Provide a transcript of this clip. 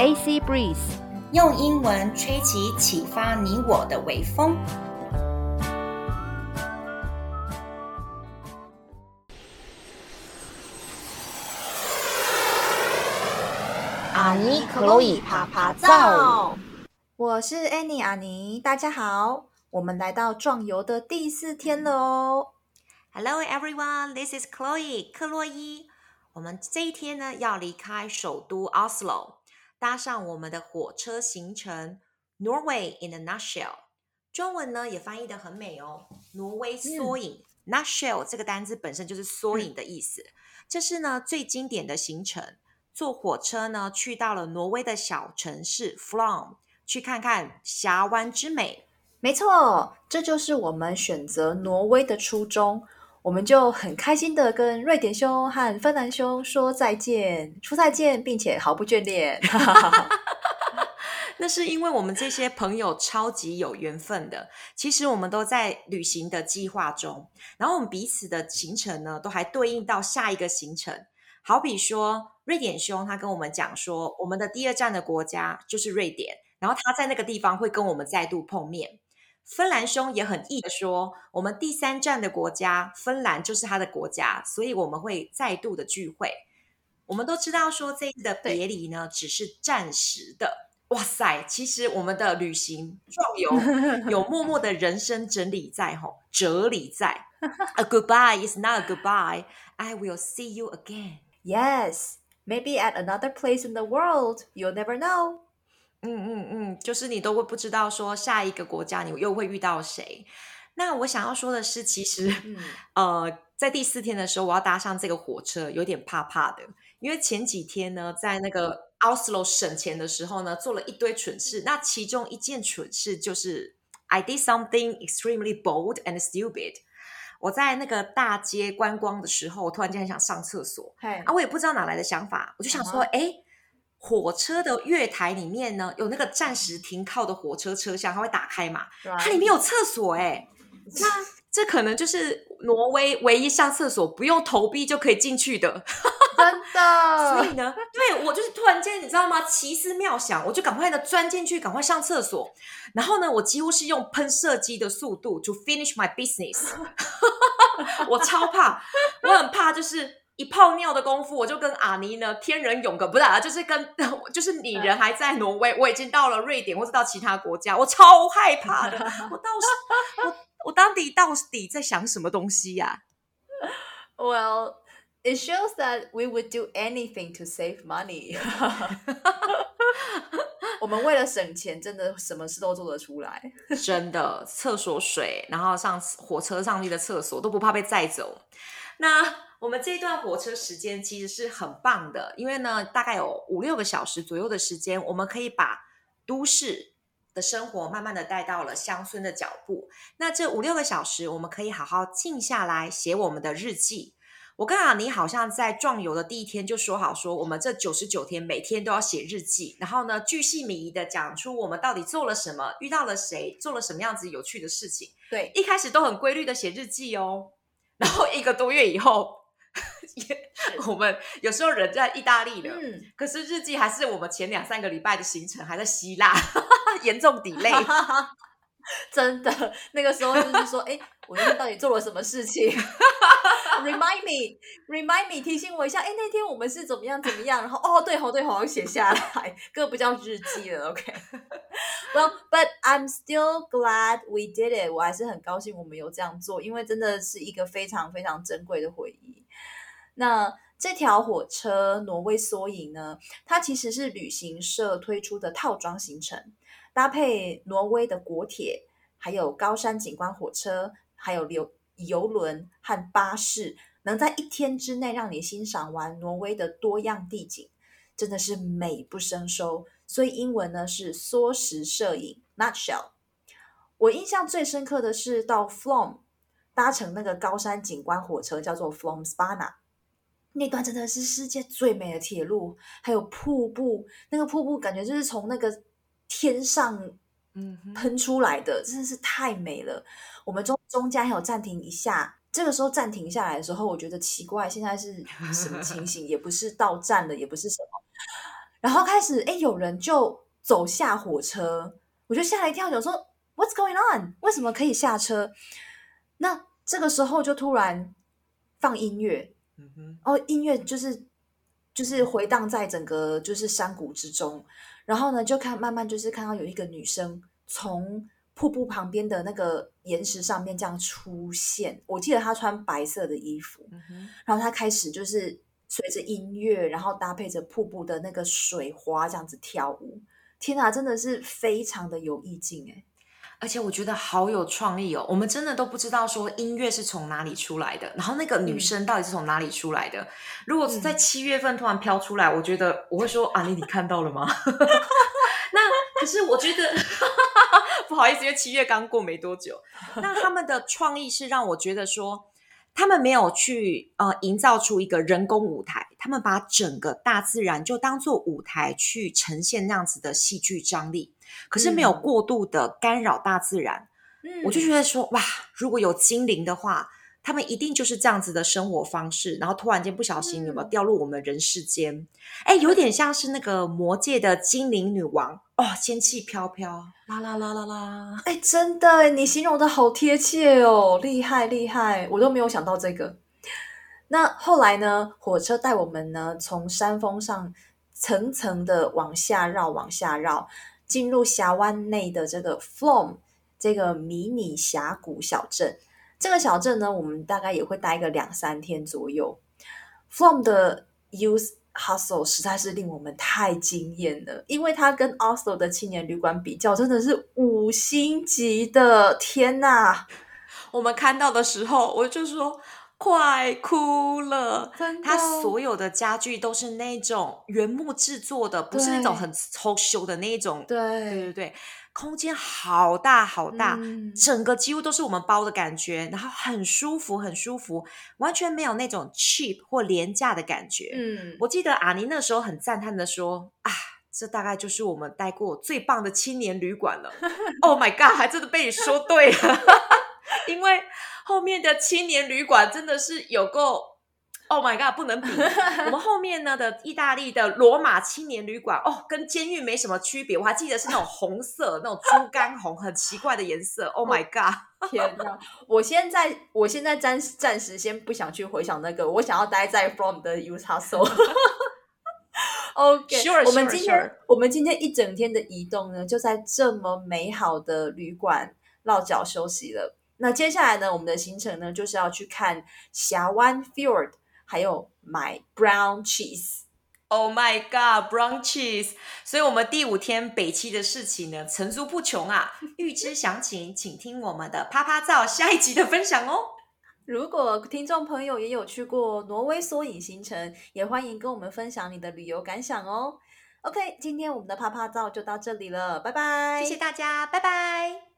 AC Breeze，用英文吹起启发你我的微风。阿尼克洛伊趴趴造，我是 Annie 阿尼，大家好，我们来到壮游的第四天了哦。Hello everyone, this is Chloe 克洛伊。我们这一天呢，要离开首都 Oslo，搭上我们的火车行程。Norway in a nutshell，中文呢也翻译的很美哦。挪威缩影、嗯、，nutshell 这个单字本身就是缩影的意思。嗯、这是呢最经典的行程，坐火车呢去到了挪威的小城市 Flåm，去看看峡湾之美。没错，这就是我们选择挪威的初衷。我们就很开心的跟瑞典兄和芬兰兄说再见，说再见，并且毫不眷恋。那是因为我们这些朋友超级有缘分的。其实我们都在旅行的计划中，然后我们彼此的行程呢，都还对应到下一个行程。好比说，瑞典兄他跟我们讲说，我们的第二站的国家就是瑞典，然后他在那个地方会跟我们再度碰面。芬兰兄也很意的说，我们第三站的国家芬兰就是他的国家，所以我们会再度的聚会。我们都知道说这次的别离呢，只是暂时的。哇塞，其实我们的旅行壮游有默默的人生整理在吼，哲理在。A goodbye is not a goodbye. I will see you again. Yes, maybe at another place in the world. You'll never know. 嗯嗯嗯，就是你都会不知道说下一个国家你又会遇到谁。那我想要说的是，其实、嗯、呃，在第四天的时候，我要搭上这个火车，有点怕怕的，因为前几天呢，在那个 Oslo 省钱的时候呢，做了一堆蠢事。那其中一件蠢事就是 I did something extremely bold and stupid。我在那个大街观光的时候，我突然间很想上厕所，啊，我也不知道哪来的想法，我就想说，哎、uh-huh.。火车的月台里面呢，有那个暂时停靠的火车车厢，它会打开嘛.它里面有厕所哎、欸，那这可能就是挪威唯一上厕所不用投币就可以进去的，真的。所以呢，对，我就是突然间，你知道吗？奇思妙想，我就赶快的钻进去，赶快上厕所。然后呢，我几乎是用喷射机的速度 to finish my business。我超怕，我很怕，就是。一泡尿的功夫，我就跟阿尼呢天人永隔，不是啊，就是跟 就是你人还在挪威，我已经到了瑞典或者到其他国家，我超害怕的。我到时我我到底到底在想什么东西呀、啊、？Well, it shows that we would do anything to save money. 我们为了省钱，真的什么事都做得出来。真的，厕所水，然后上火车上面的厕所都不怕被载走。那。我们这一段火车时间其实是很棒的，因为呢，大概有五六个小时左右的时间，我们可以把都市的生活慢慢的带到了乡村的脚步。那这五六个小时，我们可以好好静下来写我们的日记。我跟阿尼好像在壮游的第一天就说好说，我们这九十九天每天都要写日记，然后呢，巨细靡遗的讲出我们到底做了什么，遇到了谁，做了什么样子有趣的事情。对，一开始都很规律的写日记哦，然后一个多月以后。我们有时候人在意大利的，嗯，可是日记还是我们前两三个礼拜的行程还在希腊，严重 delay。真的，那个时候就是说，哎，我那天到底做了什么事情？Remind me，Remind me，提醒我一下。哎，那天我们是怎么样怎么样？然后，哦，对哦，对哦，我写下来，这个不叫日记了。OK。Well, but I'm still glad we did it。我还是很高兴我们有这样做，因为真的是一个非常非常珍贵的回忆。那这条火车挪威缩影呢，它其实是旅行社推出的套装行程。搭配挪威的国铁，还有高山景观火车，还有游游轮和巴士，能在一天之内让你欣赏完挪威的多样地景，真的是美不胜收。所以英文呢是缩时摄影 （nutshell）。我印象最深刻的是到 Flåm 搭乘那个高山景观火车，叫做 Flåmsbana。那段真的是世界最美的铁路，还有瀑布，那个瀑布感觉就是从那个。天上，嗯，喷出来的真的是太美了。我们中中间还有暂停一下，这个时候暂停下来的时候，我觉得奇怪，现在是什么情形？也不是到站了，也不是什么。然后开始哎，有人就走下火车，我就吓了一跳，就说 What's going on？为什么可以下车？那这个时候就突然放音乐，嗯哼，哦，音乐就是就是回荡在整个就是山谷之中，然后呢，就看慢慢就是看到有一个女生从瀑布旁边的那个岩石上面这样出现。我记得她穿白色的衣服，嗯，然后她开始就是随着音乐，然后搭配着瀑布的那个水花这样子跳舞。天哪，真的是非常的有意境诶。而且我觉得好有创意哦！我们真的都不知道说音乐是从哪里出来的，然后那个女生到底是从哪里出来的。嗯、如果是在七月份突然飘出来，嗯、我觉得我会说啊，你你看到了吗？那可是我觉得 不好意思，因为七月刚过没多久。那他们的创意是让我觉得说，他们没有去呃营造出一个人工舞台，他们把整个大自然就当做舞台去呈现那样子的戏剧张力。可是没有过度的干扰大自然，嗯，我就觉得说哇，如果有精灵的话，他们一定就是这样子的生活方式。然后突然间不小心有没有掉入我们人世间？哎、嗯，有点像是那个魔界的精灵女王哦，仙气飘飘，啦啦啦啦啦。哎，真的，你形容的好贴切哦，厉害厉害，我都没有想到这个。那后来呢？火车带我们呢，从山峰上层层的往下绕，往下绕。进入峡湾内的这个 Flom 这个迷你峡谷小镇，这个小镇呢，我们大概也会待个两三天左右。Flom 的 Youth Hostel 实在是令我们太惊艳了，因为它跟 Oslo 的青年旅馆比较，真的是五星级的。天哪！我们看到的时候，我就说。快哭了！它所有的家具都是那种原木制作的，不是那种很粗修的那一种。对对对对，空间好大好大，嗯，整个几乎都是我们包的感觉，然后很舒服很舒服，完全没有那种 cheap 或廉价的感觉。嗯，我记得阿尼那时候很赞叹的说：“啊，这大概就是我们待过最棒的青年旅馆了。”Oh my god，还真的被你说对了，因为。后面的青年旅馆真的是有够，Oh my god，不能比。我们后面呢的意大利的罗马青年旅馆，哦，跟监狱没什么区别。我还记得是那种红色，那种猪肝红，很奇怪的颜色。Oh my god，天哪！我现在我现在暂暂时先不想去回想那个，我想要待在 From 的 Youth Hostel。OK，sure, 我们今天 sure. 我们今天一整天的移动呢，就在这么美好的旅馆落脚休息了。那接下来呢，我们的行程呢，就是要去看峡湾 Fjord，还有买 brown cheese。Oh my god，brown cheese！所以，我们第五天北七的事情呢，层出不穷啊。预知详情，请听我们的啪啪照下一集的分享哦。如果听众朋友也有去过挪威缩影行程，也欢迎跟我们分享你的旅游感想哦。OK，今天我们的啪啪照就到这里了，拜拜！谢谢大家，拜拜。